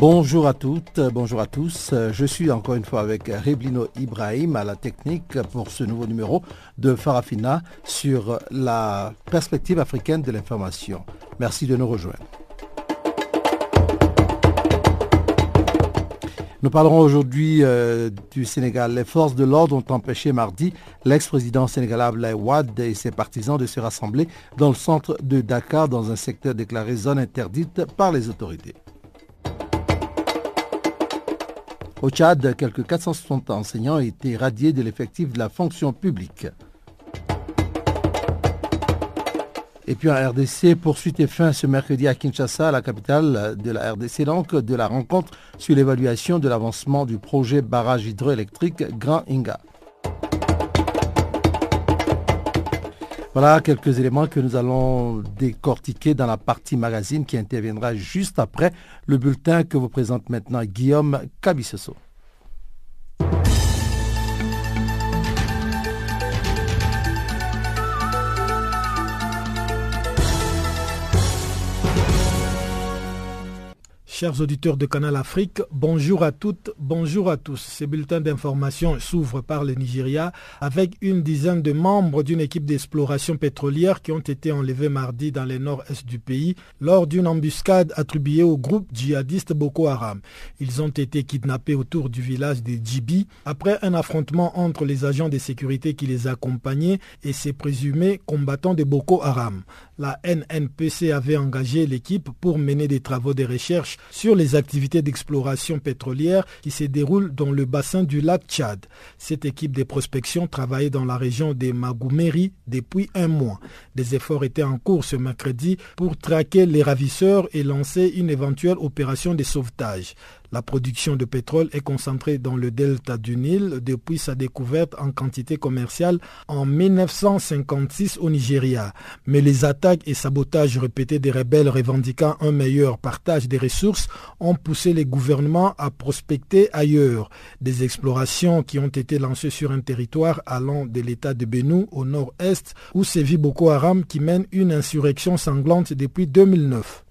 Bonjour à toutes, bonjour à tous. Je suis encore une fois avec Reblino Ibrahim à la technique pour ce nouveau numéro de Farafina sur la perspective africaine de l'information. Merci de nous rejoindre. Nous parlerons aujourd'hui euh, du Sénégal. Les forces de l'ordre ont empêché mardi l'ex-président sénégalais Wade et ses partisans de se rassembler dans le centre de Dakar dans un secteur déclaré zone interdite par les autorités. Au Tchad, quelques 460 enseignants ont été radiés de l'effectif de la fonction publique. Et puis en RDC, poursuite et fin ce mercredi à Kinshasa, la capitale de la RDC, donc de la rencontre sur l'évaluation de l'avancement du projet barrage hydroélectrique Grand Inga. Voilà quelques éléments que nous allons décortiquer dans la partie magazine qui interviendra juste après le bulletin que vous présente maintenant Guillaume Cabissoso. Chers auditeurs de Canal Afrique, bonjour à toutes, bonjour à tous. Ce bulletin d'information s'ouvre par le Nigeria avec une dizaine de membres d'une équipe d'exploration pétrolière qui ont été enlevés mardi dans le nord-est du pays lors d'une embuscade attribuée au groupe djihadiste Boko Haram. Ils ont été kidnappés autour du village de Djibi après un affrontement entre les agents de sécurité qui les accompagnaient et ces présumés combattants de Boko Haram. La NNPC avait engagé l'équipe pour mener des travaux de recherche sur les activités d'exploration pétrolière qui se déroulent dans le bassin du lac Tchad. Cette équipe de prospection travaillait dans la région des Magoumeri depuis un mois. Des efforts étaient en cours ce mercredi pour traquer les ravisseurs et lancer une éventuelle opération de sauvetage. La production de pétrole est concentrée dans le delta du Nil depuis sa découverte en quantité commerciale en 1956 au Nigeria. Mais les attaques et sabotages répétés des rebelles revendiquant un meilleur partage des ressources ont poussé les gouvernements à prospecter ailleurs. Des explorations qui ont été lancées sur un territoire allant de l'état de Benou au nord-est où sévit Boko Haram qui mène une insurrection sanglante depuis 2009.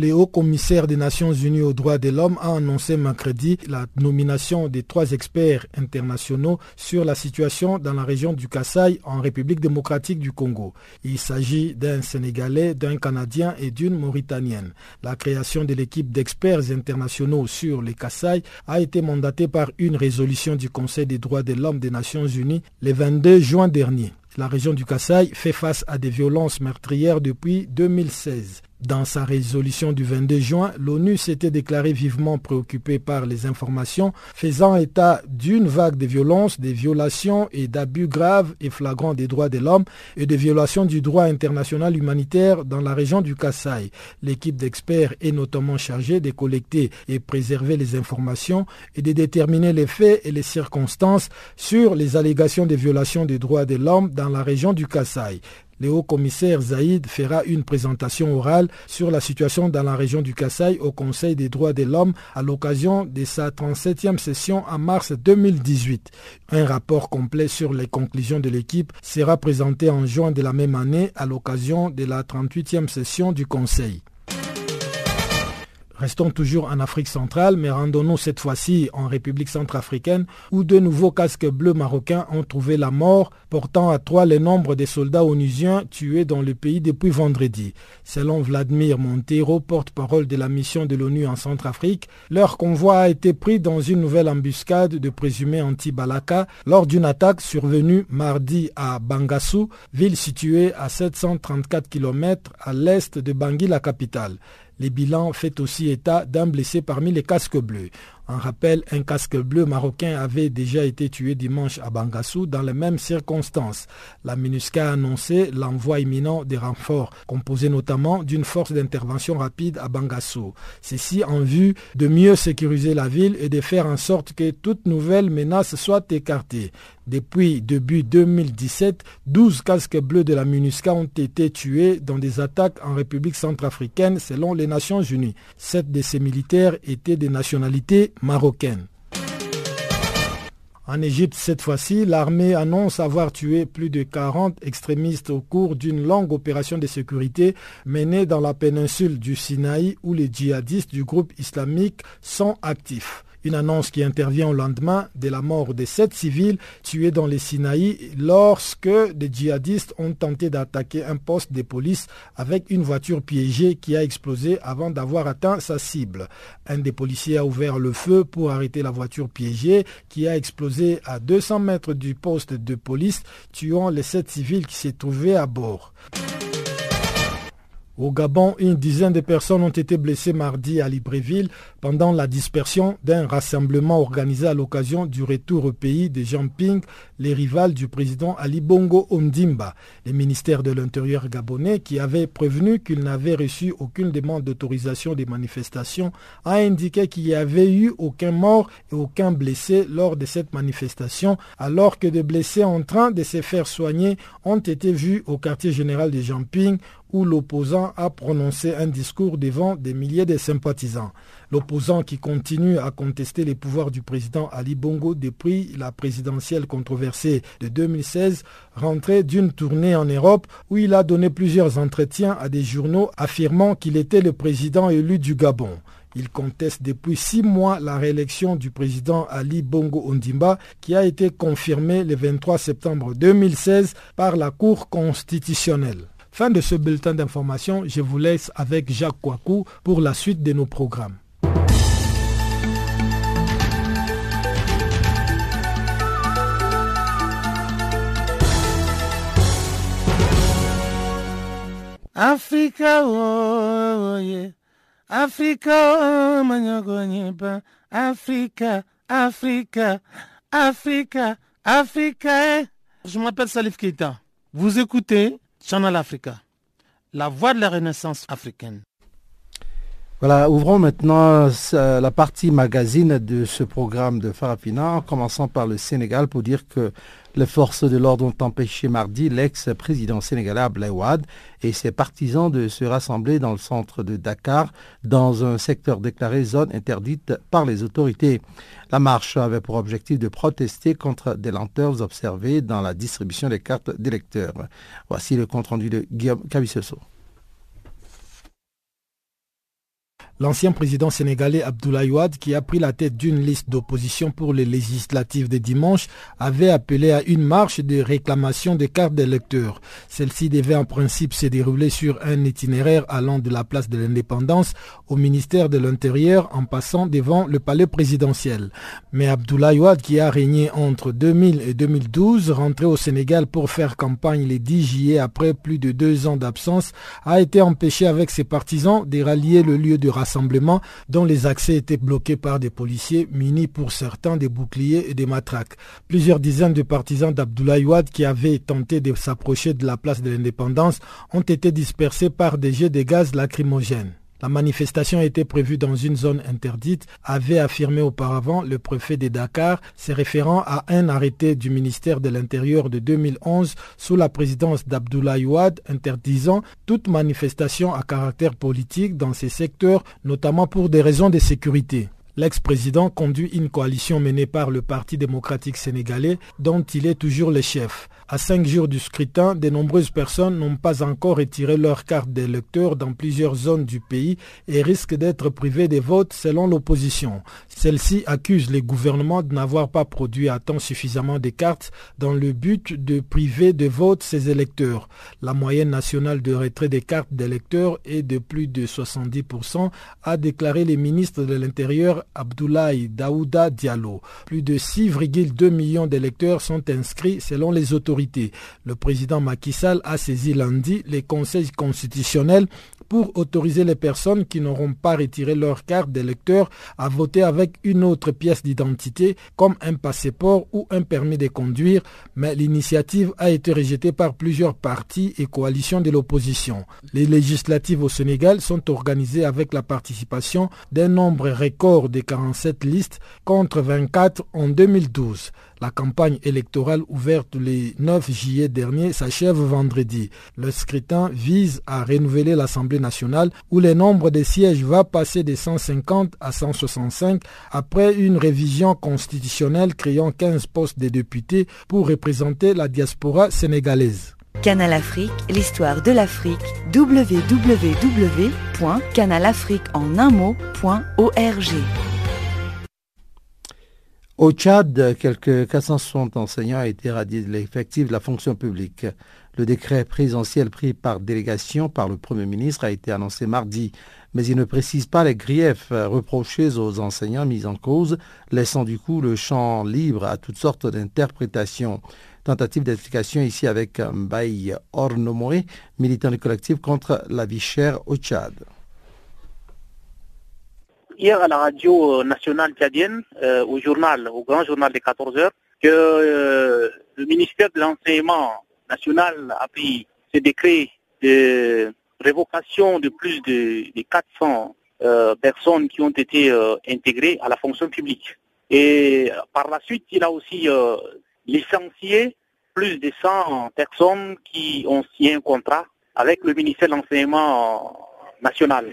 Le haut commissaire des Nations Unies aux droits de l'homme a annoncé mercredi la nomination de trois experts internationaux sur la situation dans la région du Kasaï en République démocratique du Congo. Il s'agit d'un Sénégalais, d'un Canadien et d'une Mauritanienne. La création de l'équipe d'experts internationaux sur les Kasaï a été mandatée par une résolution du Conseil des droits de l'homme des Nations Unies le 22 juin dernier. La région du Kasaï fait face à des violences meurtrières depuis 2016. Dans sa résolution du 22 juin, l'ONU s'était déclarée vivement préoccupée par les informations faisant état d'une vague de violences, des violations et d'abus graves et flagrants des droits de l'homme et de violations du droit international humanitaire dans la région du Kasaï. L'équipe d'experts est notamment chargée de collecter et préserver les informations et de déterminer les faits et les circonstances sur les allégations de violations des droits de l'homme dans la région du Kasaï. Le haut-commissaire Zaïd fera une présentation orale sur la situation dans la région du Kasaï au Conseil des droits de l'homme à l'occasion de sa 37e session en mars 2018. Un rapport complet sur les conclusions de l'équipe sera présenté en juin de la même année à l'occasion de la 38e session du Conseil. Restons toujours en Afrique centrale, mais rendons-nous cette fois-ci en République centrafricaine, où de nouveaux casques bleus marocains ont trouvé la mort, portant à trois le nombre des soldats onusiens tués dans le pays depuis vendredi. Selon Vladimir Montero, porte-parole de la mission de l'ONU en Centrafrique, leur convoi a été pris dans une nouvelle embuscade de présumés anti-Balaka lors d'une attaque survenue mardi à Bangassou, ville située à 734 km à l'est de Bangui, la capitale. Les bilans fait aussi état d'un blessé parmi les casques bleus. En rappel, un casque bleu marocain avait déjà été tué dimanche à Bangassou dans les mêmes circonstances. La MINUSCA a annoncé l'envoi imminent des renforts, composés notamment d'une force d'intervention rapide à Bangassou. Ceci en vue de mieux sécuriser la ville et de faire en sorte que toute nouvelle menace soit écartée. Depuis début 2017, 12 casques bleus de la MINUSCA ont été tués dans des attaques en République centrafricaine selon les Nations Unies. Sept de ces militaires étaient de nationalité En Égypte, cette fois-ci, l'armée annonce avoir tué plus de 40 extrémistes au cours d'une longue opération de sécurité menée dans la péninsule du Sinaï où les djihadistes du groupe islamique sont actifs. Une annonce qui intervient au lendemain de la mort de sept civils tués dans les Sinaï lorsque des djihadistes ont tenté d'attaquer un poste de police avec une voiture piégée qui a explosé avant d'avoir atteint sa cible. Un des policiers a ouvert le feu pour arrêter la voiture piégée qui a explosé à 200 mètres du poste de police, tuant les sept civils qui s'y trouvaient à bord. Au Gabon, une dizaine de personnes ont été blessées mardi à Libreville pendant la dispersion d'un rassemblement organisé à l'occasion du retour au pays de Jean Ping, les rivales du président Ali Bongo Ondimba. Le ministère de l'Intérieur gabonais, qui avait prévenu qu'il n'avait reçu aucune demande d'autorisation des manifestations, a indiqué qu'il n'y avait eu aucun mort et aucun blessé lors de cette manifestation, alors que des blessés en train de se faire soigner ont été vus au quartier général de Ping où l'opposant a prononcé un discours devant des milliers de sympathisants. L'opposant qui continue à contester les pouvoirs du président Ali Bongo depuis la présidentielle controversée de 2016, rentré d'une tournée en Europe où il a donné plusieurs entretiens à des journaux affirmant qu'il était le président élu du Gabon. Il conteste depuis six mois la réélection du président Ali Bongo Ondimba qui a été confirmée le 23 septembre 2016 par la Cour constitutionnelle. Fin de ce bulletin d'information, je vous laisse avec Jacques Kouakou pour la suite de nos programmes. Africa, oh, yeah. Africa, oh, Africa, Africa, Africa, Africa. Je m'appelle Salif Keita. Vous écoutez Channel Africa, la voix de la renaissance africaine. Voilà, ouvrons maintenant euh, la partie magazine de ce programme de Farafina, en commençant par le Sénégal pour dire que les forces de l'ordre ont empêché mardi l'ex-président sénégalais Ablaye et ses partisans de se rassembler dans le centre de Dakar, dans un secteur déclaré zone interdite par les autorités. La marche avait pour objectif de protester contre des lenteurs observées dans la distribution des cartes d'électeurs. Voici le compte-rendu de Guillaume Cabissoso. L'ancien président sénégalais Abdoulaye Wade, qui a pris la tête d'une liste d'opposition pour les législatives de dimanche, avait appelé à une marche de réclamation des cartes d'électeurs. Celle-ci devait en principe se dérouler sur un itinéraire allant de la place de l'indépendance au ministère de l'Intérieur en passant devant le palais présidentiel. Mais Abdoulaye Wade, qui a régné entre 2000 et 2012, rentré au Sénégal pour faire campagne les 10 juillet après plus de deux ans d'absence, a été empêché avec ses partisans de rallier le lieu de rassemblement dont les accès étaient bloqués par des policiers munis pour certains des boucliers et des matraques. Plusieurs dizaines de partisans d'Abdoulaye Wade qui avaient tenté de s'approcher de la place de l'indépendance ont été dispersés par des jets de gaz lacrymogènes. La manifestation était prévue dans une zone interdite, avait affirmé auparavant le préfet de Dakar, se référant à un arrêté du ministère de l'Intérieur de 2011 sous la présidence d'Abdoulaye Ouad interdisant toute manifestation à caractère politique dans ces secteurs, notamment pour des raisons de sécurité. L'ex-président conduit une coalition menée par le Parti démocratique sénégalais dont il est toujours le chef. À cinq jours du scrutin, de nombreuses personnes n'ont pas encore retiré leur carte d'électeur dans plusieurs zones du pays et risquent d'être privées des votes selon l'opposition. Celle-ci accuse les gouvernements de n'avoir pas produit à temps suffisamment de cartes dans le but de priver de vote ces électeurs. La moyenne nationale de retrait des cartes d'électeurs est de plus de 70%, a déclaré le ministre de l'Intérieur Abdoulaye Daouda Diallo. Plus de 6,2 millions d'électeurs sont inscrits selon les autorités. Le président Macky Sall a saisi lundi les conseils constitutionnels pour autoriser les personnes qui n'auront pas retiré leur carte d'électeur à voter avec une autre pièce d'identité comme un passeport ou un permis de conduire, mais l'initiative a été rejetée par plusieurs partis et coalitions de l'opposition. Les législatives au Sénégal sont organisées avec la participation d'un nombre record de 47 listes contre 24 en 2012. La campagne électorale ouverte le 9 juillet dernier s'achève vendredi. Le scrutin vise à renouveler l'Assemblée nationale où le nombre de sièges va passer de 150 à 165 après une révision constitutionnelle créant 15 postes de députés pour représenter la diaspora sénégalaise. Canal Afrique, l'histoire de l'Afrique, www.canalafriqueenunmot.org. Au Tchad, quelques 460 enseignants ont été radiés de l'effectif de la fonction publique. Le décret présidentiel pris par délégation par le Premier ministre a été annoncé mardi, mais il ne précise pas les griefs reprochés aux enseignants mis en cause, laissant du coup le champ libre à toutes sortes d'interprétations. Tentative d'explication ici avec Mbaye Ornomoé, militant du collectif contre la vie chère au Tchad hier à la radio nationale tchadienne, euh, au journal, au grand journal des 14 heures, que euh, le ministère de l'enseignement national a pris ce décret de révocation de plus de, de 400 euh, personnes qui ont été intégrées à la fonction publique. Et par la suite, il a aussi licencié plus de 100 personnes qui ont signé un contrat avec le ministère de l'enseignement national.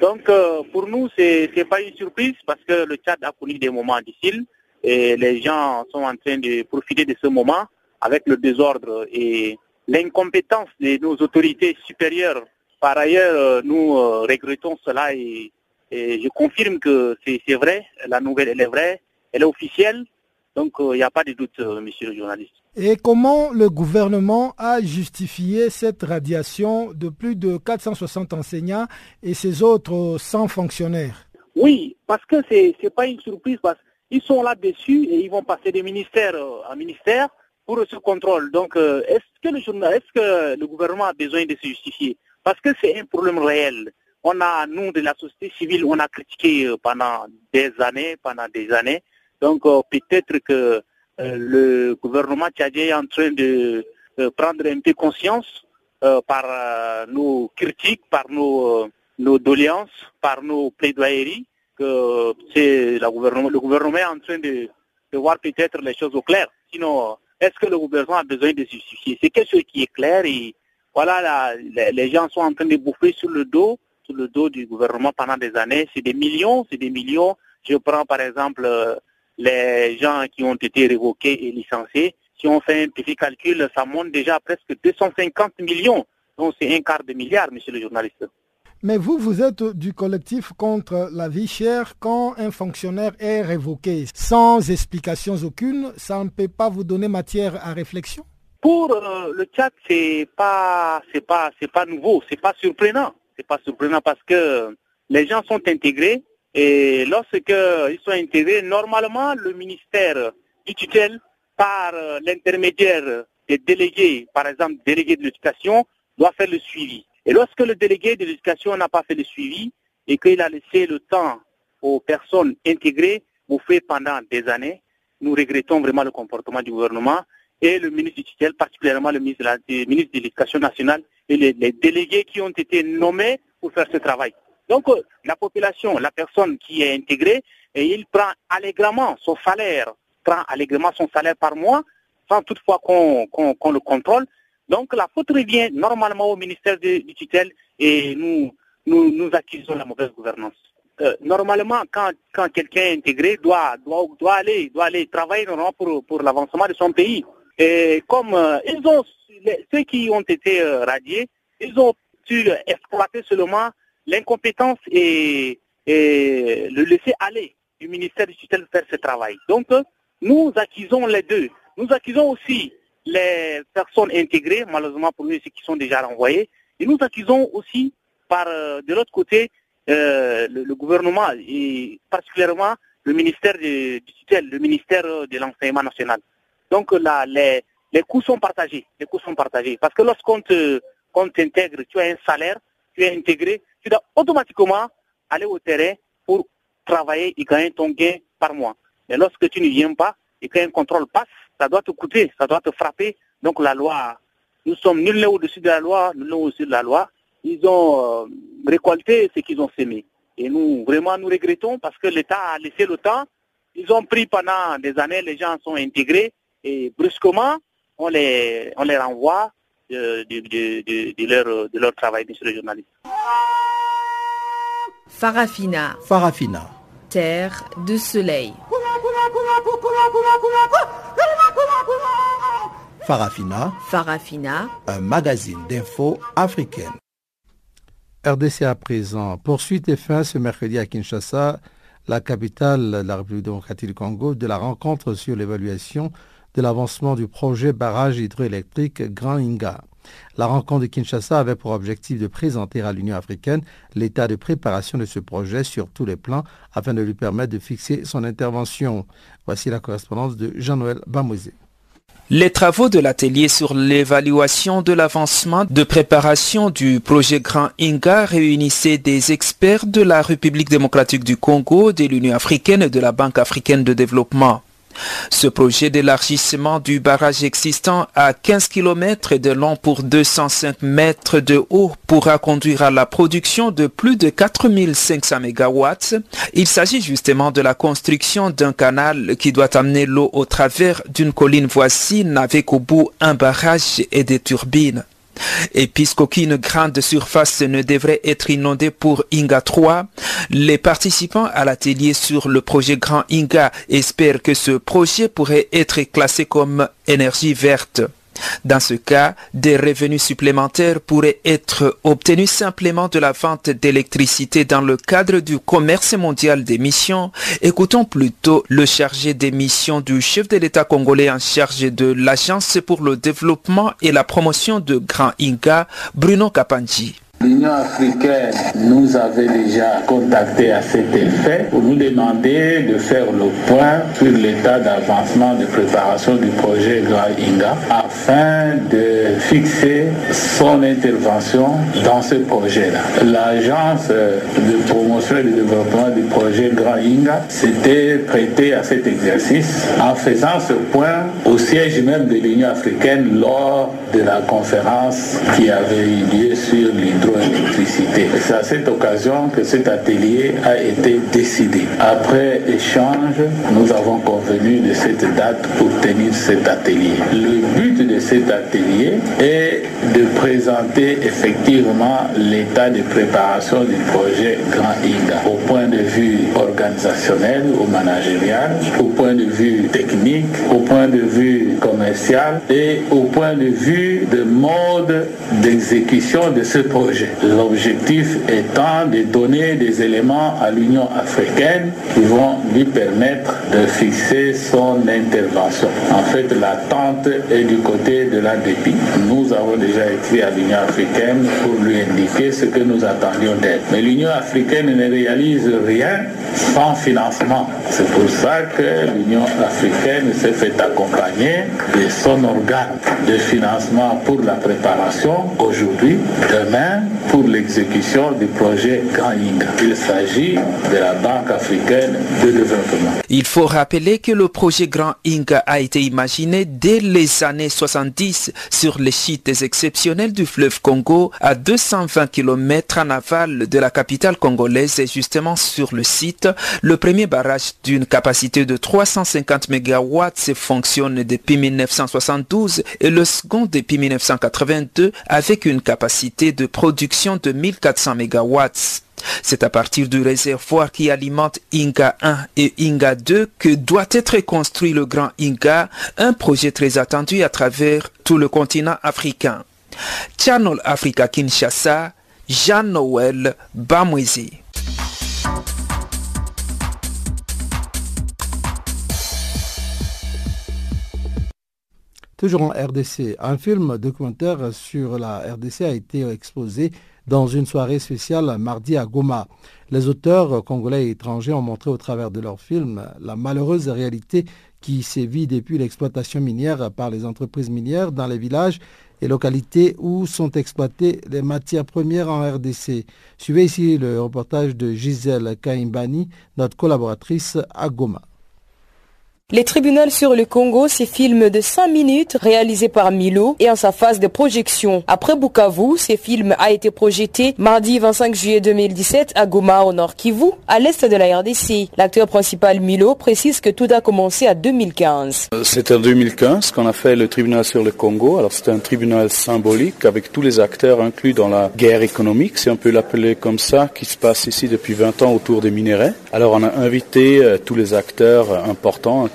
Donc euh, pour nous, c'est n'est pas une surprise parce que le Tchad a connu des moments difficiles et les gens sont en train de profiter de ce moment avec le désordre et l'incompétence de nos autorités supérieures. Par ailleurs, euh, nous euh, regrettons cela et, et je confirme que c'est vrai, la nouvelle elle est vraie, elle est officielle, donc il n'y a pas de doute, monsieur le journaliste. Et comment le gouvernement a justifié cette radiation de plus de 460 enseignants et ces autres 100 fonctionnaires? Oui, parce que ce n'est pas une surprise, parce qu'ils sont là-dessus et ils vont passer de ministère à ministère pour ce contrôle. Donc, est-ce que le est-ce que le gouvernement a besoin de se justifier? Parce que c'est un problème réel. On a, nous, de la société civile, on a critiqué pendant des années, pendant des années. Donc, peut-être que euh, le gouvernement tchadien est en train de prendre un peu conscience euh, par euh, nos critiques, par nos, doléances, par nos plaidoyeries, que c'est le gouvernement, le gouvernement est en train de, voir peut-être les choses au clair. Sinon, est-ce que le gouvernement a besoin de justifier? C'est quelque chose qui est clair et voilà, les gens sont en train de bouffer sur le dos, sur le dos du gouvernement pendant des années. C'est des millions, c'est des millions. Je prends par exemple les gens qui ont été révoqués et licenciés, si on fait un petit calcul, ça monte déjà à presque 250 millions. Donc c'est un quart de milliard, monsieur le journaliste. Mais vous, vous êtes du collectif contre la vie chère. Quand un fonctionnaire est révoqué sans explication aucune, ça ne peut pas vous donner matière à réflexion? Pour euh, le chat, c'est pas, c'est pas, c'est pas nouveau, c'est pas surprenant. C'est pas surprenant parce que les gens sont intégrés et lorsqu'ils sont intégrés, normalement, le ministère du tutelle, par l'intermédiaire des délégués, par exemple délégués de l'éducation, doit faire le suivi. Et lorsque le délégué de l'éducation n'a pas fait le suivi et qu'il a laissé le temps aux personnes intégrées bouffer pendant des années, nous regrettons vraiment le comportement du gouvernement et le ministre du tutelle, particulièrement le ministre de l'Éducation nationale et les délégués qui ont été nommés pour faire ce travail. Donc la population, la personne qui est intégrée, et il prend allègrement son salaire, prend allègrement son salaire par mois, sans toutefois qu'on le contrôle. Donc la faute revient normalement au ministère du tutelle et nous, nous, accusons la mauvaise gouvernance. Euh, normalement, quand, quand quelqu'un est intégré, doit, doit, doit, aller, doit aller travailler normalement pour, pour l'avancement de son pays. Et comme euh, ils ont, ceux qui ont été euh, radiés, ils ont pu exploiter seulement l'incompétence et, le laisser aller du ministère du tutelle faire ce travail. Donc, nous accusons les deux. Nous accusons aussi les personnes intégrées, malheureusement pour nous, ceux qui sont déjà renvoyés, et nous accusons aussi par de l'autre côté euh, le, gouvernement et particulièrement le ministère du tutelle, le ministère de l'enseignement national. Donc là, les, les coûts sont partagés. Les coûts sont partagés. Parce que lorsqu'on t'intègre, tu as un salaire, tu es intégré, tu dois automatiquement aller au terrain pour travailler et gagner ton gain par mois. Mais lorsque tu ne viens pas et qu'un contrôle passe, ça doit te coûter, ça doit te frapper. Donc la loi, nous sommes nul au-dessus de la loi, nul au-dessus de la loi. Ils ont euh, récolté ce qu'ils ont semé. Et nous, vraiment, nous regrettons parce que l'État a laissé le temps. Ils ont pris pendant des années, les gens sont intégrés et brusquement, on les, on les renvoie de, de, leur, de leur travail, monsieur le journaliste. Farafina. Farafina. Terre de soleil. Farafina. Farafina. Un magazine d'infos africaine. RDC à présent. Poursuite et fin ce mercredi à Kinshasa, la capitale de la République démocratique du Congo, de la rencontre sur l'évaluation de l'avancement du projet barrage hydroélectrique Grand Inga. La rencontre de Kinshasa avait pour objectif de présenter à l'Union africaine l'état de préparation de ce projet sur tous les plans afin de lui permettre de fixer son intervention. Voici la correspondance de Jean-Noël Bamouze. Les travaux de l'atelier sur l'évaluation de l'avancement de préparation du projet Grand Inga réunissaient des experts de la République démocratique du Congo, de l'Union africaine et de la Banque africaine de développement. Ce projet d'élargissement du barrage existant à 15 km de long pour 205 mètres de haut pourra conduire à la production de plus de 4500 MW. Il s'agit justement de la construction d'un canal qui doit amener l'eau au travers d'une colline voisine avec au bout un barrage et des turbines. Et puisqu'aucune grande surface ne devrait être inondée pour Inga 3, les participants à l'atelier sur le projet Grand Inga espèrent que ce projet pourrait être classé comme énergie verte. Dans ce cas, des revenus supplémentaires pourraient être obtenus simplement de la vente d'électricité dans le cadre du commerce mondial des missions. Écoutons plutôt le chargé des du chef de l'État congolais en charge de l'Agence pour le développement et la promotion de Grand Inga, Bruno Kapanji. L'Union africaine nous avait déjà contacté à cet effet pour nous demander de faire le point sur l'état d'avancement de préparation du projet Grand Inga afin de fixer son intervention dans ce projet-là. L'agence de promotion et de développement du projet Grand Inga s'était prêtée à cet exercice en faisant ce point au siège même de l'Union africaine lors de la conférence qui avait eu lieu sur c'est à cette occasion que cet atelier a été décidé. Après échange, nous avons convenu de cette date pour tenir cet atelier. Le but de cet atelier est de présenter effectivement l'état de préparation du projet Grand INGA au point de vue organisationnel ou managérial, au point de vue technique, au point de vue commercial et au point de vue de mode d'exécution de ce projet. L'objectif étant de donner des éléments à l'Union africaine qui vont lui permettre de fixer son intervention. En fait, l'attente est du côté de la dépit. Nous avons déjà écrit à l'Union africaine pour lui indiquer ce que nous attendions d'elle. Mais l'Union africaine ne réalise rien sans financement. C'est pour ça que l'Union africaine s'est fait accompagner de son organe de financement pour la préparation aujourd'hui, demain pour l'exécution du projet Grand Inga. Il s'agit de la Banque africaine de développement. Il faut rappeler que le projet Grand Inga a été imaginé dès les années 70 sur les sites exceptionnels du fleuve Congo à 220 km en aval de la capitale congolaise et justement sur le site, le premier barrage d'une capacité de 350 MW fonctionne depuis 1972 et le second depuis 1982 avec une capacité de production de 1400 MW. C'est à partir du réservoir qui alimente Inga 1 et Inga 2 que doit être construit le Grand Inga, un projet très attendu à travers tout le continent africain. Channel Africa Kinshasa, Jean-Noël Bamwezi. Toujours en RDC, un film documentaire sur la RDC a été exposé dans une soirée spéciale mardi à Goma. Les auteurs congolais et étrangers ont montré au travers de leur film la malheureuse réalité qui sévit depuis l'exploitation minière par les entreprises minières dans les villages et localités où sont exploitées les matières premières en RDC. Suivez ici le reportage de Gisèle Kaimbani, notre collaboratrice à Goma. Les tribunaux sur le Congo, ces films de 5 minutes réalisés par Milo et en sa phase de projection. Après Bukavu, ce film a été projeté mardi 25 juillet 2017 à Goma au nord Kivu, à l'est de la RDC. L'acteur principal Milo précise que tout a commencé à 2015. Euh, c'est en 2015 qu'on a fait le tribunal sur le Congo. Alors c'est un tribunal symbolique avec tous les acteurs inclus dans la guerre économique, si on peut l'appeler comme ça, qui se passe ici depuis 20 ans autour des minéraux. Alors on a invité euh, tous les acteurs importants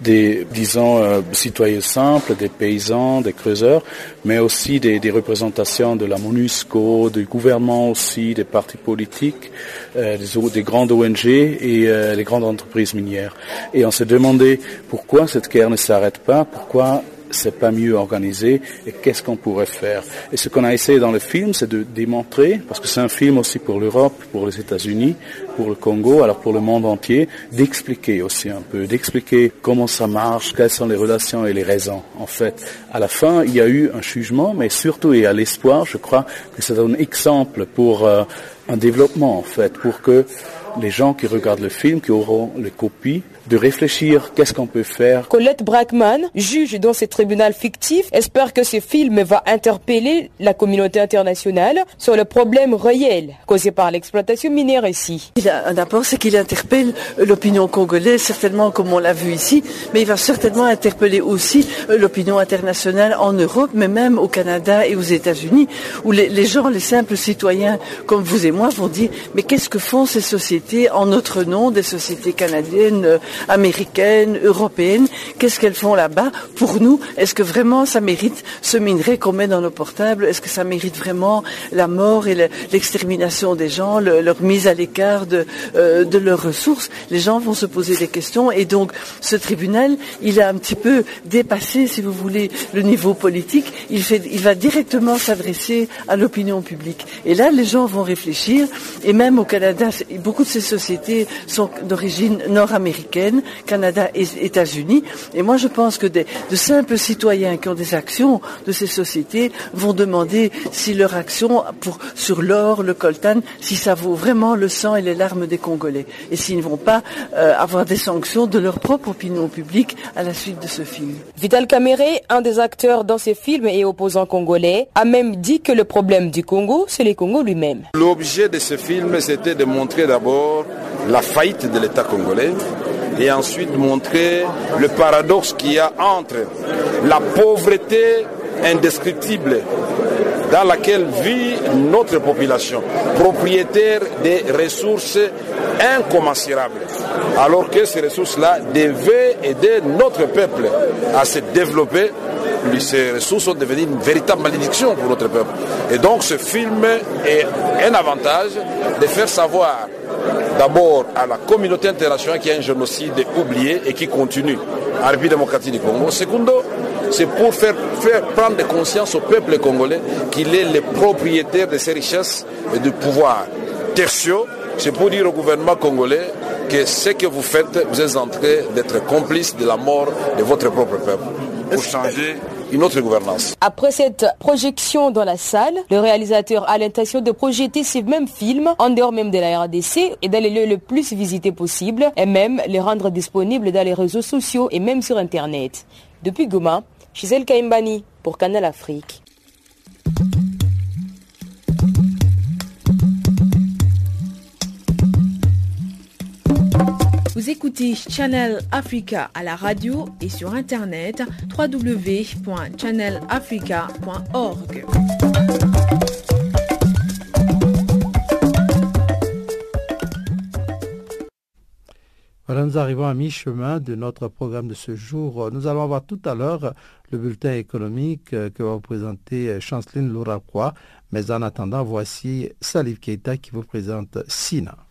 des, disons, euh, citoyens simples, des paysans, des creuseurs, mais aussi des, représentations de la MONUSCO, du gouvernement aussi, des partis politiques, euh, des, des, grandes ONG et euh, les grandes entreprises minières. Et on s'est demandé pourquoi cette guerre ne s'arrête pas, pourquoi c'est pas mieux organisé et qu'est-ce qu'on pourrait faire? Et ce qu'on a essayé dans le film, c'est de démontrer, parce que c'est un film aussi pour l'Europe, pour les États-Unis, pour le Congo, alors pour le monde entier, d'expliquer aussi un peu, d'expliquer comment ça marche, quelles sont les relations et les raisons. En fait, à la fin, il y a eu un jugement, mais surtout y a l'espoir, je crois que c'est un exemple pour euh, un développement, en fait, pour que les gens qui regardent le film, qui auront les copies, de réfléchir qu'est-ce qu'on peut faire. Colette Brackman, juge dans ce tribunal fictif, espère que ce film va interpeller la communauté internationale sur le problème réel causé par l'exploitation minière ici. Il a un apport, c'est qu'il interpelle l'opinion congolaise, certainement comme on l'a vu ici, mais il va certainement interpeller aussi l'opinion internationale en Europe, mais même au Canada et aux États-Unis, où les, les gens, les simples citoyens comme vous et moi vont dire, mais qu'est-ce que font ces sociétés? En notre nom, des sociétés canadiennes, américaines, européennes, qu'est-ce qu'elles font là-bas Pour nous, est-ce que vraiment ça mérite ce minerai qu'on met dans nos portables? Est-ce que ça mérite vraiment la mort et l'extermination des gens, le, leur mise à l'écart de, euh, de leurs ressources? Les gens vont se poser des questions et donc ce tribunal, il a un petit peu dépassé, si vous voulez, le niveau politique. Il, il va directement s'adresser à l'opinion publique. Et là, les gens vont réfléchir. Et même au Canada, beaucoup de ces sociétés sont d'origine nord-américaine, Canada et États-Unis. Et moi, je pense que des, de simples citoyens qui ont des actions de ces sociétés vont demander si leur action pour, sur l'or, le coltan, si ça vaut vraiment le sang et les larmes des Congolais. Et s'ils ne vont pas euh, avoir des sanctions de leur propre opinion publique à la suite de ce film. Vital Kamere, un des acteurs dans ces films et opposant congolais, a même dit que le problème du Congo, c'est le Congo lui-même. L'objet de ce film, c'était de montrer d'abord la faillite de l'État congolais et ensuite montrer le paradoxe qu'il y a entre la pauvreté indescriptible dans laquelle vit notre population, propriétaire des ressources incommensurables, alors que ces ressources-là devaient aider notre peuple à se développer. Ces ressources sont devenues une véritable malédiction pour notre peuple. Et donc ce film est un avantage de faire savoir d'abord à la communauté internationale qu'il y a un génocide oublié et qui continue en République démocratique du Congo. Secondo, c'est pour faire, faire prendre conscience au peuple congolais qu'il est le propriétaire de ces richesses et du pouvoir. Tertio, c'est pour dire au gouvernement congolais que ce que vous faites, vous êtes en train d'être complice de la mort de votre propre peuple. Pour changer une autre gouvernance. Après cette projection dans la salle, le réalisateur a l'intention de projeter ces mêmes films en dehors même de la RDC et dans les lieux le plus visités possible et même les rendre disponibles dans les réseaux sociaux et même sur Internet. Depuis Goma, Gisèle Kaimbani pour Canal Afrique. Vous écoutez Channel Africa à la radio et sur internet www.channelafrica.org. Voilà, nous arrivons à mi-chemin de notre programme de ce jour. Nous allons avoir tout à l'heure le bulletin économique que va vous présenter Chanceline Louraquois. Mais en attendant, voici Salif Keita qui vous présente Sina.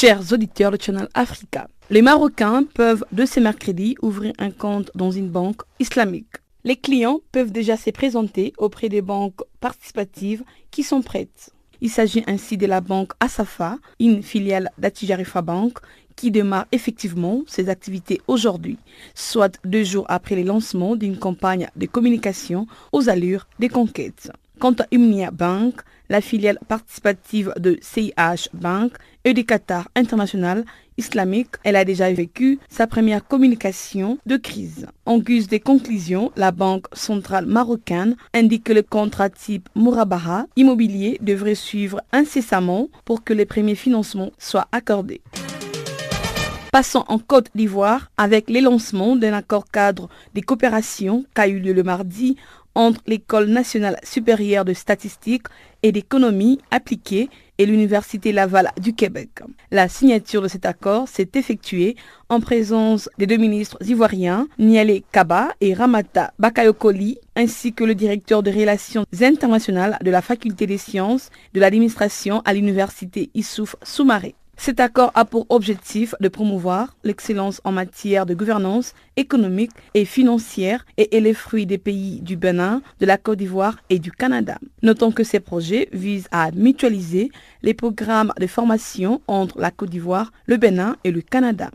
Chers auditeurs de Channel Africa. Les Marocains peuvent, de ce mercredi, ouvrir un compte dans une banque islamique. Les clients peuvent déjà se présenter auprès des banques participatives qui sont prêtes. Il s'agit ainsi de la banque Asafa, une filiale d'Atijarifa Bank, qui démarre effectivement ses activités aujourd'hui, soit deux jours après le lancement d'une campagne de communication aux allures des conquêtes. Quant à Umnia Bank, la filiale participative de CIH Bank et du Qatar International Islamique, elle a déjà vécu sa première communication de crise. En guise de conclusion, la Banque centrale marocaine indique que le contrat type Mourabaha immobilier devrait suivre incessamment pour que les premiers financements soient accordés. Passons en Côte d'Ivoire avec les lancements d'un accord cadre des coopérations qui a eu lieu le mardi entre l'École nationale supérieure de statistique et d'économie appliquée et l'Université Laval du Québec. La signature de cet accord s'est effectuée en présence des deux ministres ivoiriens, Niale Kaba et Ramata Bakayokoli, ainsi que le directeur de relations internationales de la Faculté des sciences de l'administration à l'Université Issouf Soumaré. Cet accord a pour objectif de promouvoir l'excellence en matière de gouvernance économique et financière et est le fruit des pays du Bénin, de la Côte d'Ivoire et du Canada. Notons que ces projets visent à mutualiser les programmes de formation entre la Côte d'Ivoire, le Bénin et le Canada.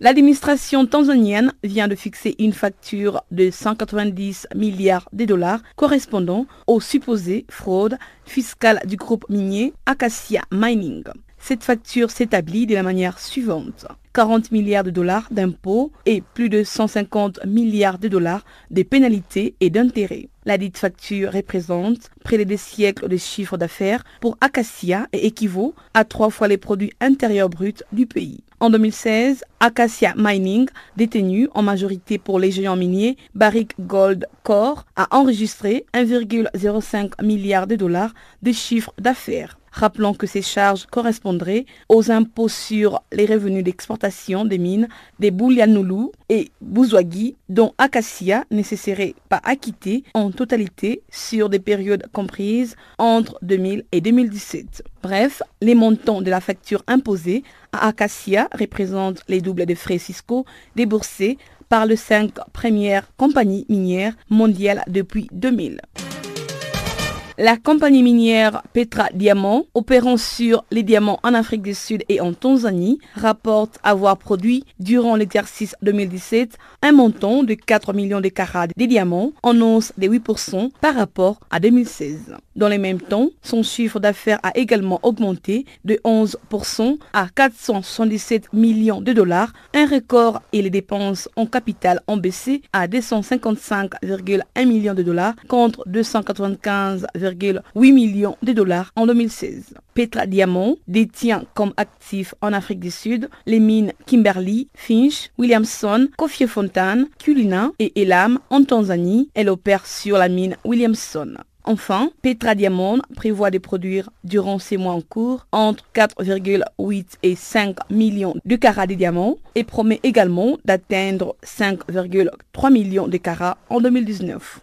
L'administration tanzanienne vient de fixer une facture de 190 milliards de dollars correspondant aux supposées fraudes fiscales du groupe minier Acacia Mining. Cette facture s'établit de la manière suivante. 40 milliards de dollars d'impôts et plus de 150 milliards de dollars de pénalités et d'intérêts. La dite facture représente près de des siècles de chiffre d'affaires pour Acacia et équivaut à trois fois les produits intérieurs bruts du pays. En 2016, Acacia Mining, détenu en majorité pour les géants miniers Barrick Gold Corp, a enregistré 1,05 milliard de dollars de chiffre d'affaires. Rappelons que ces charges correspondraient aux impôts sur les revenus d'exportation des mines des Boulianoulou et Bouzouagui, dont Acacia ne cesserait pas acquitter en totalité sur des périodes comprises entre 2000 et 2017. Bref, les montants de la facture imposée à Acacia représentent les doubles de frais fiscaux déboursés par les cinq premières compagnies minières mondiales depuis 2000. La compagnie minière Petra Diamant, opérant sur les diamants en Afrique du Sud et en Tanzanie, rapporte avoir produit durant l'exercice 2017 un montant de 4 millions de carats de diamants en hausse de 8% par rapport à 2016. Dans le même temps, son chiffre d'affaires a également augmenté de 11% à 477 millions de dollars, un record et les dépenses en capital ont baissé à 255,1 millions de dollars contre 295,8 millions de dollars en 2016. Petra Diamond détient comme actifs en Afrique du Sud les mines Kimberley, Finch, Williamson, Kofi-Fontaine, Kulina et Elam en Tanzanie. Elle opère sur la mine Williamson. Enfin, Petra Diamond prévoit de produire durant ces mois en cours entre 4,8 et 5 millions de carats de diamants et promet également d'atteindre 5,3 millions de carats en 2019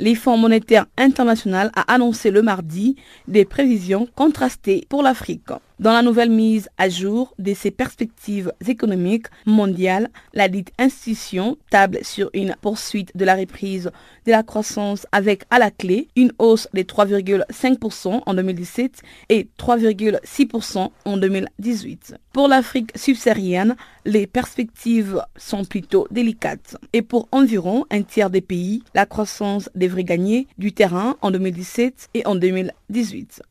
les Fonds monétaires international a annoncé le mardi des prévisions contrastées pour l'Afrique. Dans la nouvelle mise à jour de ses perspectives économiques mondiales, la dite institution table sur une poursuite de la reprise de la croissance avec à la clé une hausse de 3,5% en 2017 et 3,6% en 2018. Pour l'Afrique subsaharienne, les perspectives sont plutôt délicates. Et pour environ un tiers des pays, la croissance devrait gagner du terrain en 2017 et en 2018.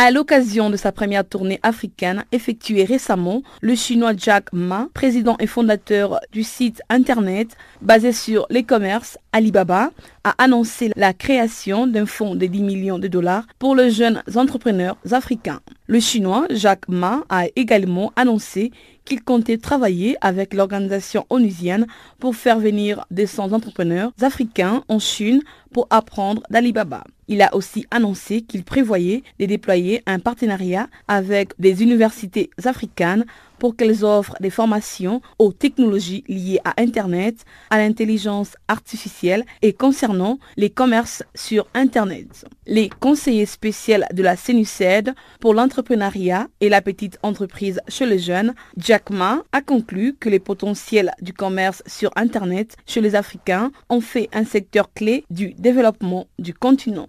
À l'occasion de sa première tournée africaine effectuée récemment, le chinois Jack Ma, président et fondateur du site internet basé sur l'e-commerce Alibaba, a annoncé la création d'un fonds de 10 millions de dollars pour les jeunes entrepreneurs africains. Le chinois Jack Ma a également annoncé qu'il comptait travailler avec l'organisation onusienne pour faire venir des 100 entrepreneurs africains en Chine pour apprendre d'Alibaba. Il a aussi annoncé qu'il prévoyait de déployer un partenariat avec des universités africaines pour qu'elles offrent des formations aux technologies liées à Internet, à l'intelligence artificielle et concernant les commerces sur Internet. Les conseillers spéciaux de la CENUCED pour l'entrepreneuriat et la petite entreprise chez les jeunes, Jack Ma, a conclu que les potentiels du commerce sur Internet chez les Africains ont fait un secteur clé du développement du continent.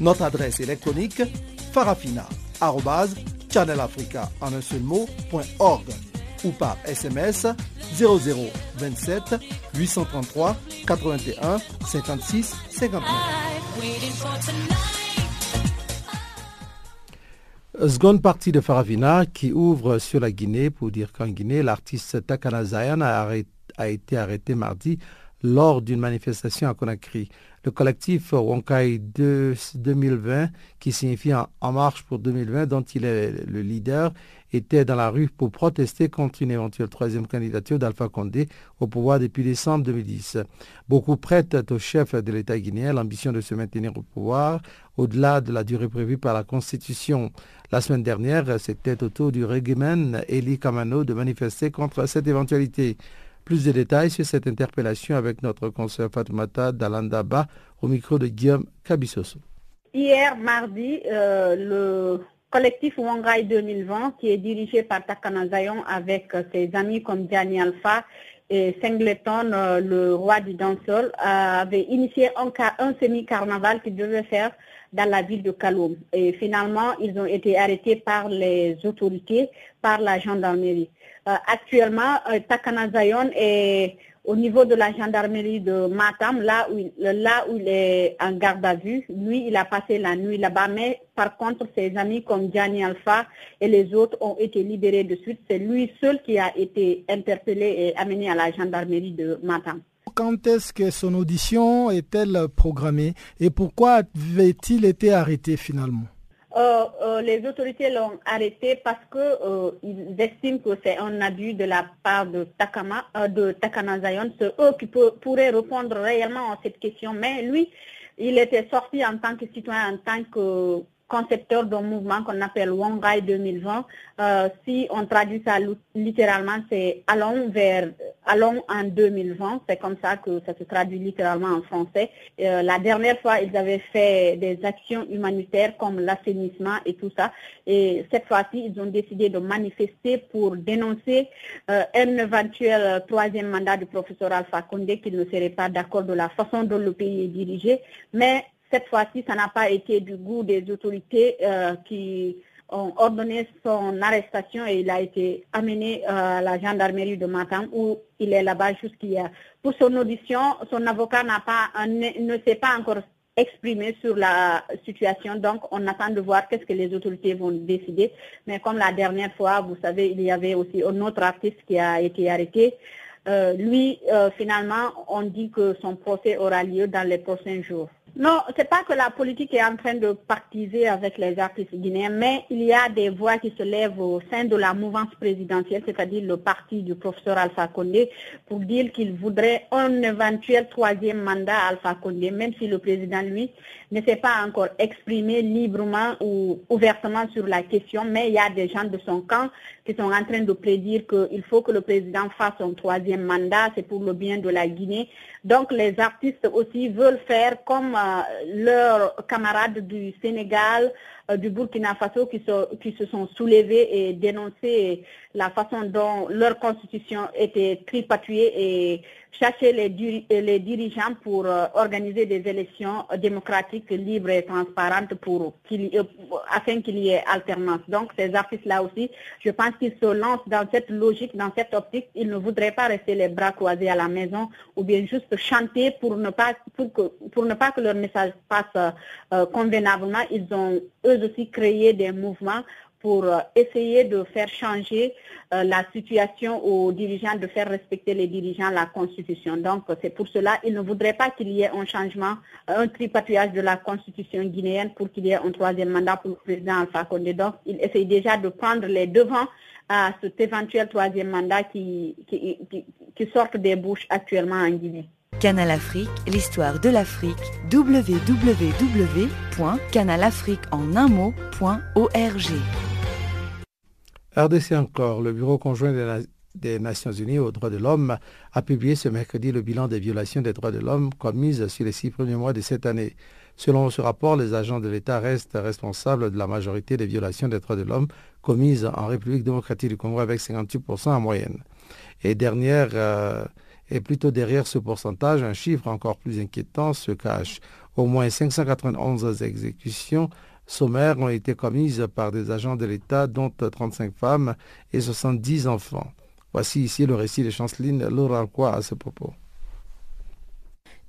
Notre adresse électronique farafina.channelafrica en un seul ou par SMS 0027 833 81 56 59. Seconde partie de Farafina qui ouvre sur la Guinée pour dire qu'en Guinée, l'artiste Takana Zayan a été arrêté mardi lors d'une manifestation à Conakry. Le collectif Wonkai 2020, qui signifie en, marche pour 2020, dont il est le leader, était dans la rue pour protester contre une éventuelle troisième candidature d'Alpha Condé au pouvoir depuis décembre 2010. Beaucoup prêtent au chef de l'État guinéen l'ambition de se maintenir au pouvoir au-delà de la durée prévue par la Constitution. La semaine dernière, c'était au tour du régiment Eli Kamano de manifester contre cette éventualité. Plus de détails sur cette interpellation avec notre conseiller Fatoumata Dalandaba au micro de Guillaume Kabissoso. Hier, mardi, euh, le collectif Wangai 2020, qui est dirigé par Takana Zayon avec ses amis comme Gianni Alpha et Singleton, euh, le roi du dancehall, avait initié un, un semi-carnaval qu'il devait faire dans la ville de Kaloum. Et finalement, ils ont été arrêtés par les autorités, par la gendarmerie. Euh, actuellement, euh, Takana Zayon est au niveau de la gendarmerie de Matam, là où, il, est en garde à vue. Lui, il a passé la nuit là-bas, mais par contre, ses amis comme Gianni Alpha et les autres ont été libérés de suite. C'est lui seul qui a été interpellé et amené à la gendarmerie de Matam. Quand est-ce que son audition est-elle programmée et pourquoi avait-il été arrêté finalement? Euh, euh, les autorités l'ont arrêté parce que euh, estiment que c'est un abus de la part de Takama, de Takana Zayon. C'est eux qui pourraient répondre réellement à cette question. Mais lui, il était sorti en tant que citoyen, en tant que concepteur d'un mouvement qu'on appelle Wongai 2020. Euh, si on traduit ça littéralement, c'est allons vers, allons en 2020. C'est comme ça que ça se traduit littéralement en français. Euh, la dernière fois, ils avaient fait des actions humanitaires comme l'assainissement et tout ça. Et cette fois-ci, ils ont décidé de manifester pour dénoncer euh, un éventuel troisième mandat du professeur Alpha Condé qui ne serait pas d'accord de la façon dont le pays est dirigé. Mais cette fois-ci, ça n'a pas été du goût des autorités euh, qui ont ordonné son arrestation et il a été amené euh, à la gendarmerie de Matam où il est là-bas jusqu'hier. Pour son audition, son avocat n'a pas, ne s'est pas encore exprimé sur la situation. Donc, on attend de voir qu'est-ce que les autorités vont décider. Mais comme la dernière fois, vous savez, il y avait aussi un autre artiste qui a été arrêté. Euh, lui, finalement, on dit que son procès aura lieu dans les prochains jours. Non, c'est pas que la politique est en train de partiser avec les artistes guinéens, mais il y a des voix qui se lèvent au sein de la mouvance présidentielle, c'est-à-dire le parti du professeur Alpha Condé, pour dire qu'il voudrait un éventuel troisième mandat à Alpha Condé, même si le président, lui, ne s'est pas encore exprimé librement ou ouvertement sur la question, mais il y a des gens de son camp qui sont en train de prédire qu'il faut que le président fasse un troisième mandat, c'est pour le bien de la Guinée. Donc les artistes aussi veulent faire comme euh, leurs camarades du Sénégal, du Burkina Faso qui se, qui se sont soulevés et dénoncé la façon dont leur constitution était tripatouillée et chercher les, les dirigeants pour euh, organiser des élections démocratiques, libres et transparentes pour afin qu'il y ait alternance. Donc ces artistes-là aussi, je pense qu'ils se lancent dans cette logique, dans cette optique. Ils ne voudraient pas rester les bras croisés à la maison ou bien juste chanter pour ne pas, que, ne pas que leur message passe euh, convenablement. Ils ont eux aussi créé des mouvements pour euh, essayer de faire changer euh, la situation aux dirigeants, de faire respecter les dirigeants la Constitution. Donc, c'est pour cela qu'ils ne voudraient pas qu'il y ait un changement, un tripatouillage de la Constitution guinéenne pour qu'il y ait un troisième mandat pour le président Alpha Condé. Donc, ils essayent déjà de prendre les devants à cet éventuel troisième mandat qui, qui, qui, qui sort des bouches actuellement en Guinée. Canal Afrique, l'histoire de l'Afrique, www.canalafriqueenunmot.org. RDC encore, le Bureau conjoint des, Nations Unies aux droits de l'homme a publié ce mercredi le bilan des violations des droits de l'homme commises sur les six premiers mois de cette année. Selon ce rapport, les agents de l'État restent responsables de la majorité des violations des droits de l'homme commises en République démocratique du Congo avec 58% en moyenne. Et dernière, euh, et plutôt derrière ce pourcentage, un chiffre encore plus inquiétant se cache. Au moins 591 exécutions sommaires ont été commises par des agents de l'État, dont 35 femmes et 70 enfants. Voici ici le récit de Chanceline Laura à ce propos.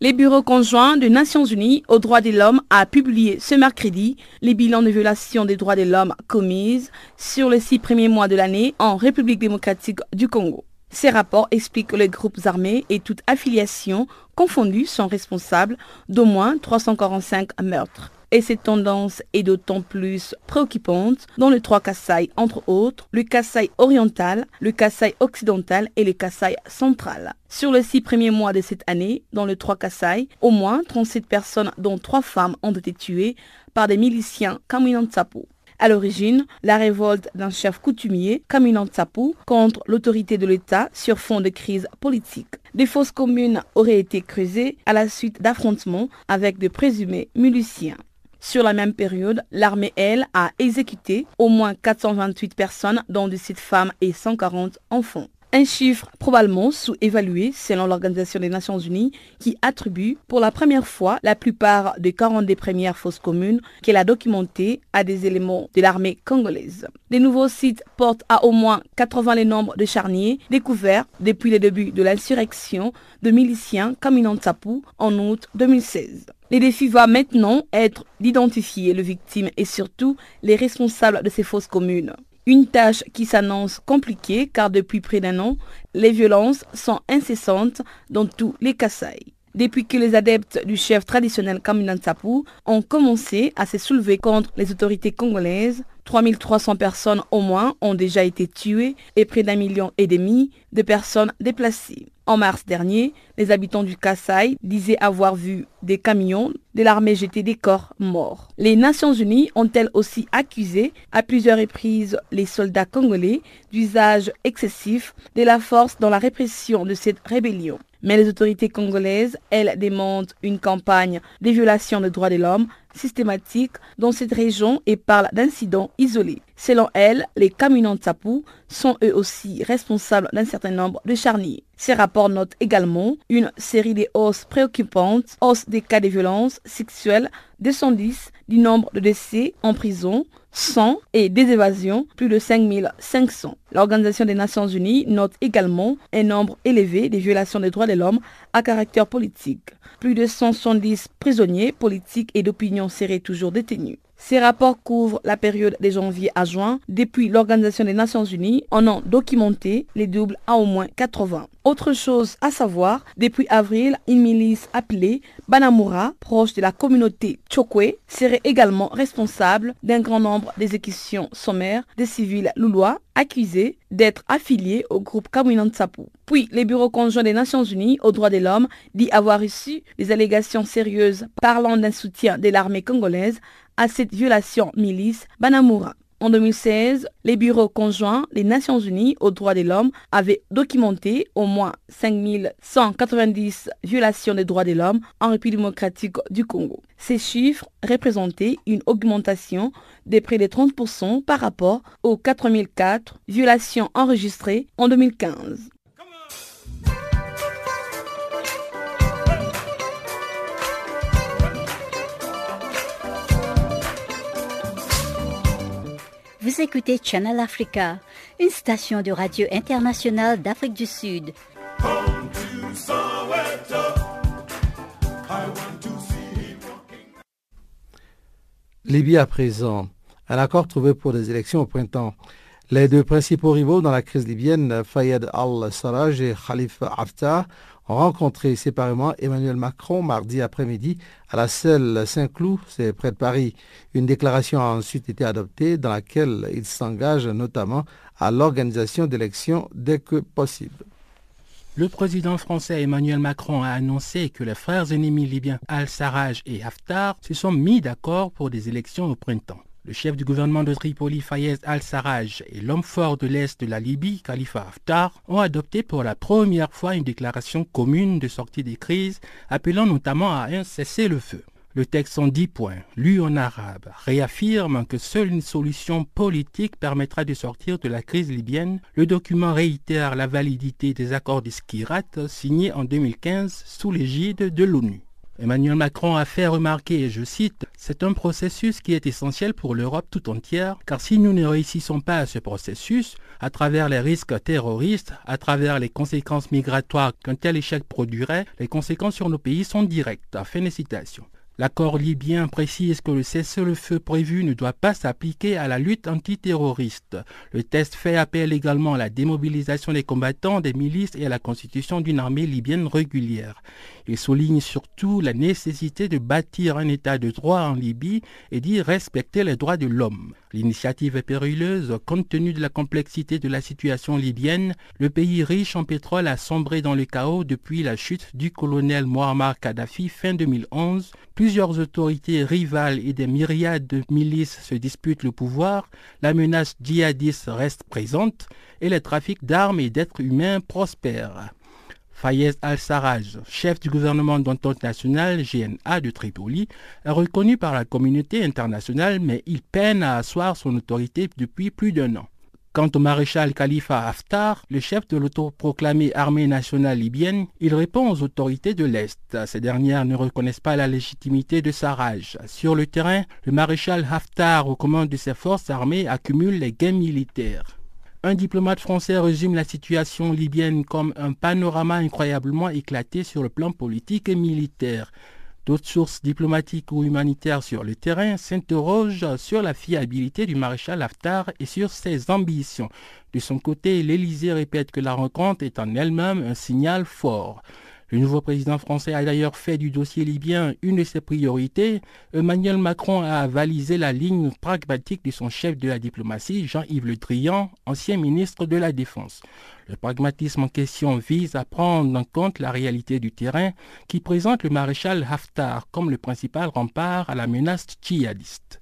Les bureaux conjoints des Nations Unies aux droits de l'homme a publié ce mercredi les bilans de violation des droits de l'homme commises sur les six premiers mois de l'année en République démocratique du Congo. Ces rapports expliquent que les groupes armés et toute affiliation confondus sont responsables d'au moins 345 meurtres. Et cette tendance est d'autant plus préoccupante dans les trois Kassai, entre autres le Kassai oriental, le Kassai occidental et le Kassai central. Sur les six premiers mois de cette année, dans les trois Kassai, au moins 37 personnes, dont trois femmes, ont été tuées par des miliciens Tsapo. À l'origine, la révolte d'un chef coutumier, Kaminant Tsapu, contre l'autorité de l'État sur fond de crise politique. Des fausses communes auraient été creusées à la suite d'affrontements avec de présumés miliciens. Sur la même période, l'armée, elle, a exécuté au moins 428 personnes, dont 17 femmes et 140 enfants. Un chiffre probablement sous-évalué selon l'Organisation des Nations Unies qui attribue pour la première fois la plupart des 40 des premières fausses communes qu'elle a documentées à des éléments de l'armée congolaise. Des nouveaux sites portent à au moins 80 les nombres de charniers découverts depuis le début de l'insurrection de miliciens Tapu en août 2016. Le défi va maintenant être d'identifier les victimes et surtout les responsables de ces fausses communes. Une tâche qui s'annonce compliquée car depuis près d'un an, les violences sont incessantes dans tous les Kassai. Depuis que les adeptes du chef traditionnel Kaminan Tapu ont commencé à se soulever contre les autorités congolaises, 3300 personnes au moins ont déjà été tuées et près d'un million et demi de personnes déplacées. En mars dernier, les habitants du Kassai disaient avoir vu des camions de l'armée jeter des corps morts. Les Nations Unies ont-elles aussi accusé à plusieurs reprises les soldats congolais d'usage excessif de la force dans la répression de cette rébellion? Mais les autorités congolaises, elles, démontrent une campagne de violation des droits de l'homme systématique dans cette région et parlent d'incidents isolés. Selon elles, les camions de sont eux aussi responsables d'un certain nombre de charniers. Ces rapports notent également une série de hausses préoccupantes, hausse des cas de violence sexuelle, 210 du nombre de décès en prison, 100 et des évasions, plus de 5500. L'Organisation des Nations Unies note également un nombre élevé de violations des droits de l'homme à caractère politique. Plus de 170 prisonniers politiques et d'opinion seraient toujours détenus. Ces rapports couvrent la période de janvier à juin. Depuis l'Organisation des Nations Unies, on a documenté les doubles à au moins 80. Autre chose à savoir, depuis avril, une milice appelée Banamura, proche de la communauté Chokwe, serait également responsable d'un grand nombre d'exécutions sommaires des civils loulois accusés d'être affiliés au groupe Tsapu. Puis, les bureaux conjoints des Nations Unies aux droits de l'homme dit avoir reçu des allégations sérieuses parlant d'un soutien de l'armée congolaise à cette violation milice Banamura. En 2016, les bureaux conjoints des Nations Unies aux droits de l'homme avaient documenté au moins 5190 violations des droits de l'homme en République démocratique du Congo. Ces chiffres représentaient une augmentation de près de 30% par rapport aux 4004 violations enregistrées en 2015. Vous écoutez Channel Africa, une station de radio internationale d'Afrique du Sud. Libye à présent. Un accord trouvé pour des élections au printemps. Les deux principaux rivaux dans la crise libyenne, Fayed al-Sarraj et Khalifa Haftar, rencontré séparément Emmanuel Macron mardi après-midi à la selle Saint-Cloud, c'est près de Paris. Une déclaration a ensuite été adoptée dans laquelle il s'engage notamment à l'organisation d'élections dès que possible. Le président français Emmanuel Macron a annoncé que les frères ennemis libyens Al-Sarraj et Haftar se sont mis d'accord pour des élections au printemps. Le chef du gouvernement de Tripoli, Fayez al-Sarraj, et l'homme fort de l'Est de la Libye, Khalifa Haftar, ont adopté pour la première fois une déclaration commune de sortie des crises, appelant notamment à un cessez-le-feu. Le texte en dix points, lu en arabe, réaffirme que seule une solution politique permettra de sortir de la crise libyenne. Le document réitère la validité des accords d'Iskirat signés en 2015 sous l'égide de l'ONU. Emmanuel Macron a fait remarquer, je cite, C'est un processus qui est essentiel pour l'Europe tout entière, car si nous ne réussissons pas à ce processus, à travers les risques terroristes, à travers les conséquences migratoires qu'un tel échec produirait, les conséquences sur nos pays sont directes. Fin de citation. L'accord libyen précise que le cessez-le-feu prévu ne doit pas s'appliquer à la lutte antiterroriste. Le test fait appel également à la démobilisation des combattants, des milices et à la constitution d'une armée libyenne régulière. Il souligne surtout la nécessité de bâtir un état de droit en Libye et d'y respecter les droits de l'homme. L'initiative est périlleuse compte tenu de la complexité de la situation libyenne. Le pays riche en pétrole a sombré dans le chaos depuis la chute du colonel Muammar Kadhafi fin 2011. Plusieurs autorités rivales et des myriades de milices se disputent le pouvoir. La menace djihadiste reste présente et les trafics d'armes et d'êtres humains prospèrent. Fayez al-Sarraj, chef du gouvernement d'entente nationale GNA de Tripoli, est reconnu par la communauté internationale, mais il peine à asseoir son autorité depuis plus d'un an. Quant au maréchal Khalifa Haftar, le chef de l'autoproclamée armée nationale libyenne, il répond aux autorités de l'Est. Ces dernières ne reconnaissent pas la légitimité de Sarraj. Sur le terrain, le maréchal Haftar, aux commandes de ses forces armées, accumule les gains militaires. Un diplomate français résume la situation libyenne comme un panorama incroyablement éclaté sur le plan politique et militaire. D'autres sources diplomatiques ou humanitaires sur le terrain s'interrogent sur la fiabilité du maréchal Haftar et sur ses ambitions. De son côté, l'Élysée répète que la rencontre est en elle-même un signal fort. Le nouveau président français a d'ailleurs fait du dossier libyen une de ses priorités. Emmanuel Macron a avalisé la ligne pragmatique de son chef de la diplomatie, Jean-Yves Le Drian, ancien ministre de la Défense. Le pragmatisme en question vise à prendre en compte la réalité du terrain qui présente le maréchal Haftar comme le principal rempart à la menace djihadiste.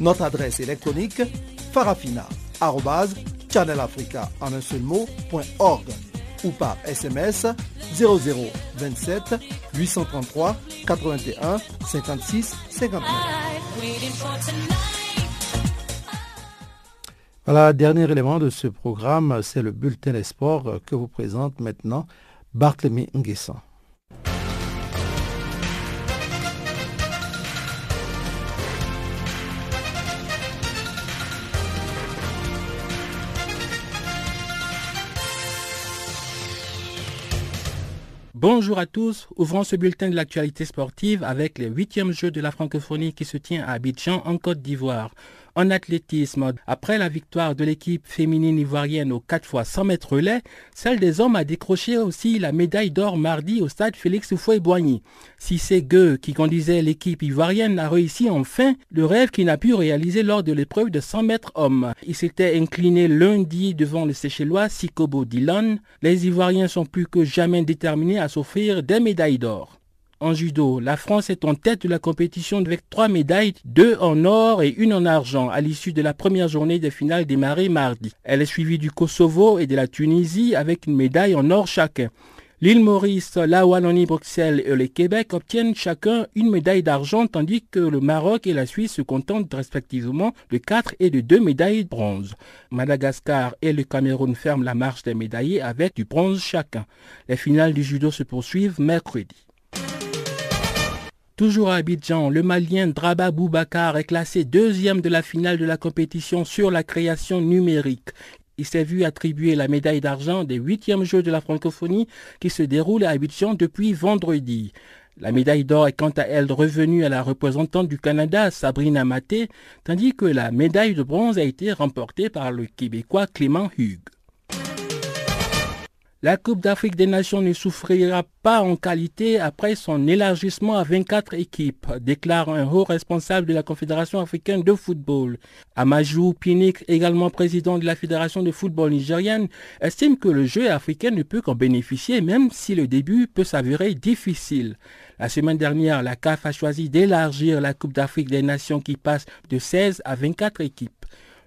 Notre adresse électronique farafina.channelafrica ou par SMS 0027 833 81 56 59. Voilà, dernier élément de ce programme, c'est le bulletin des sports que vous présente maintenant Barthélemy Nguessan. Bonjour à tous, ouvrons ce bulletin de l'actualité sportive avec les huitièmes Jeux de la francophonie qui se tient à Abidjan en Côte d'Ivoire. En athlétisme, après la victoire de l'équipe féminine ivoirienne aux 4 fois 100 mètres relais, celle des hommes a décroché aussi la médaille d'or mardi au stade Félix Houphouët-Boigny. Si c'est Gueux qui conduisait l'équipe ivoirienne a réussi enfin le rêve qu'il n'a pu réaliser lors de l'épreuve de 100 mètres hommes. Il s'était incliné lundi devant le Séchellois Sikobo Dillon. Les Ivoiriens sont plus que jamais déterminés à s'offrir des médailles d'or. En judo, la France est en tête de la compétition avec trois médailles, deux en or et une en argent, à l'issue de la première journée des finales démarrées mardi. Elle est suivie du Kosovo et de la Tunisie avec une médaille en or chacun. L'île Maurice, la Wallonie-Bruxelles et le Québec obtiennent chacun une médaille d'argent tandis que le Maroc et la Suisse se contentent respectivement de quatre et de deux médailles de bronze. Madagascar et le Cameroun ferment la marche des médaillés avec du bronze chacun. Les finales du judo se poursuivent mercredi. Toujours à Abidjan, le Malien Draba Boubacar est classé deuxième de la finale de la compétition sur la création numérique. Il s'est vu attribuer la médaille d'argent des huitièmes Jeux de la francophonie qui se déroulent à Abidjan depuis vendredi. La médaille d'or est quant à elle revenue à la représentante du Canada, Sabrina Maté, tandis que la médaille de bronze a été remportée par le Québécois Clément Hugues. La Coupe d'Afrique des Nations ne souffrira pas en qualité après son élargissement à 24 équipes, déclare un haut responsable de la Confédération africaine de football. Amajou Pinik, également président de la Fédération de football nigérienne, estime que le jeu africain ne peut qu'en bénéficier même si le début peut s'avérer difficile. La semaine dernière, la CAF a choisi d'élargir la Coupe d'Afrique des Nations qui passe de 16 à 24 équipes.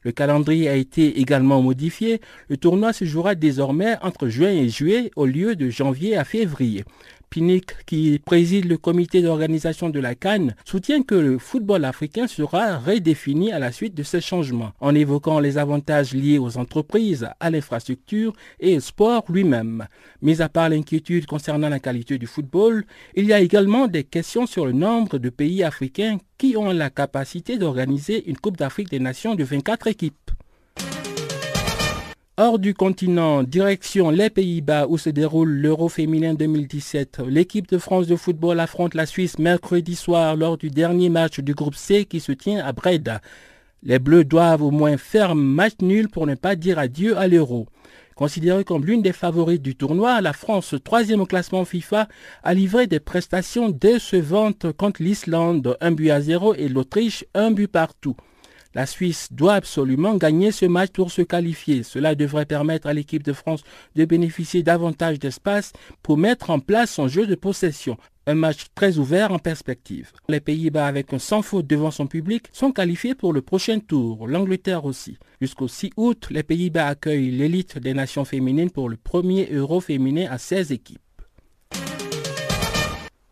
Le calendrier a été également modifié. Le tournoi se jouera désormais entre juin et juillet au lieu de janvier à février. Pinnick, qui préside le comité d'organisation de la Cannes, soutient que le football africain sera redéfini à la suite de ces changements, en évoquant les avantages liés aux entreprises, à l'infrastructure et au sport lui-même. Mis à part l'inquiétude concernant la qualité du football, il y a également des questions sur le nombre de pays africains qui ont la capacité d'organiser une Coupe d'Afrique des Nations de 24 équipes. Hors du continent, direction les Pays-Bas où se déroule l'Euro féminin 2017. L'équipe de France de football affronte la Suisse mercredi soir lors du dernier match du groupe C qui se tient à Breda. Les Bleus doivent au moins faire match nul pour ne pas dire adieu à l'Euro. Considérée comme l'une des favorites du tournoi, la France, troisième au classement FIFA, a livré des prestations décevantes contre l'Islande, un but à zéro, et l'Autriche, un but partout. La Suisse doit absolument gagner ce match pour se qualifier. Cela devrait permettre à l'équipe de France de bénéficier davantage d'espace pour mettre en place son jeu de possession. Un match très ouvert en perspective. Les Pays-Bas, avec un sans faute devant son public, sont qualifiés pour le prochain tour. L'Angleterre aussi. Jusqu'au 6 août, les Pays-Bas accueillent l'élite des nations féminines pour le premier Euro féminin à 16 équipes.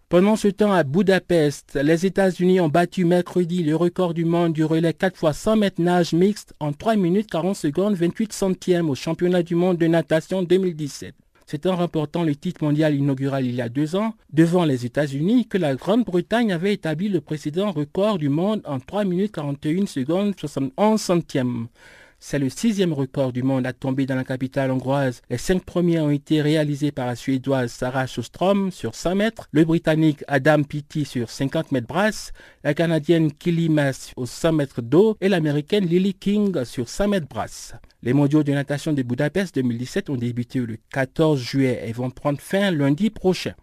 Pendant ce temps, à Budapest, les États-Unis ont battu mercredi le record du monde du relais 4 x 100 mètres nage mixte en 3 minutes 40 secondes 28 centièmes au championnat du monde de natation 2017. C'est en remportant le titre mondial inaugural il y a deux ans, devant les États-Unis, que la Grande-Bretagne avait établi le précédent record du monde en 3 minutes 41 secondes 71 centièmes. C'est le sixième record du monde à tomber dans la capitale hongroise. Les cinq premiers ont été réalisés par la Suédoise Sarah Sjöström sur 100 mètres, le Britannique Adam Peaty sur 50 mètres brasse, la Canadienne Kelly Mass aux 100 mètres d'eau et l'Américaine Lily King sur 100 mètres brasse. Les mondiaux de natation de Budapest 2017 ont débuté le 14 juillet et vont prendre fin lundi prochain.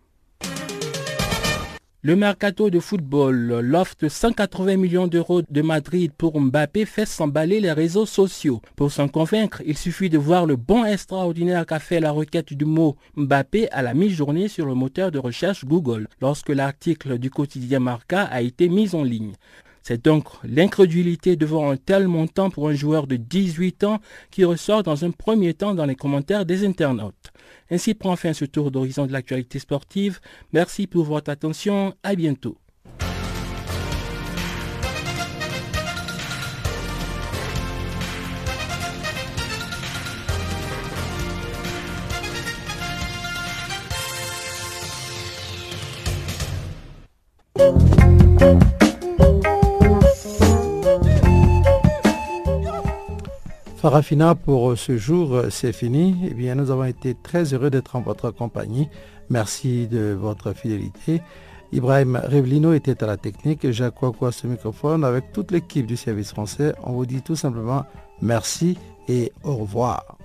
Le mercato de football, l'offre de 180 millions d'euros de Madrid pour Mbappé fait s'emballer les réseaux sociaux. Pour s'en convaincre, il suffit de voir le bon extraordinaire qu'a fait la requête du mot Mbappé à la mi-journée sur le moteur de recherche Google, lorsque l'article du quotidien Marca a été mis en ligne. C'est donc l'incrédulité devant un tel montant pour un joueur de 18 ans qui ressort dans un premier temps dans les commentaires des internautes. Ainsi prend fin ce tour d'horizon de l'actualité sportive. Merci pour votre attention. À bientôt. Farafina, pour ce jour, c'est fini. Eh bien, nous avons été très heureux d'être en votre compagnie. Merci de votre fidélité. Ibrahim Revlino était à la technique, Jacques Ouakoua ce microphone. Avec toute l'équipe du service français, on vous dit tout simplement merci et au revoir.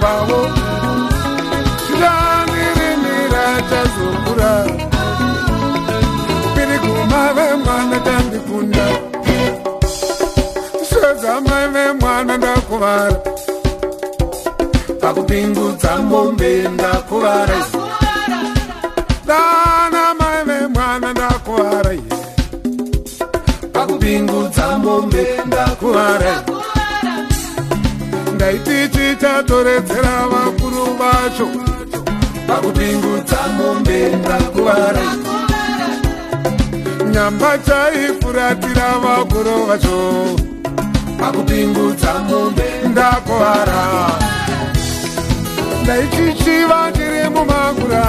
kwavo shani rinira chazokura piri kumave mwana tambikunda svedzamai vemwana ndakuvara. Pakupingudza mbombe ndakuvara. Dana mai vemwana ndakuvara pakupingudza mbombe ndakuvara ndaiti tichatoredzera vakuru vacho. Pakupingudza mombe ndakuvara nyamba chaifuratira vakuru vacho. Pakupingudza mombe ndakuvara ndaichichiva ndiri mumangura.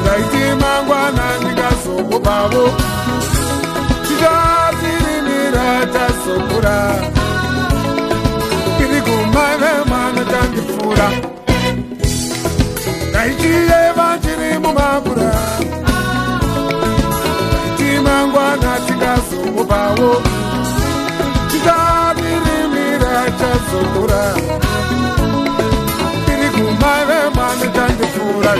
Ndaiti mangwana ndingazokubavo tichatirimira tazokura amaive mwana tandifura. Ndaichireva chiri mumakura. Ndaiti mangwana tingazomupawo tichadirimira chazokura iri kumaive mwana tandifura.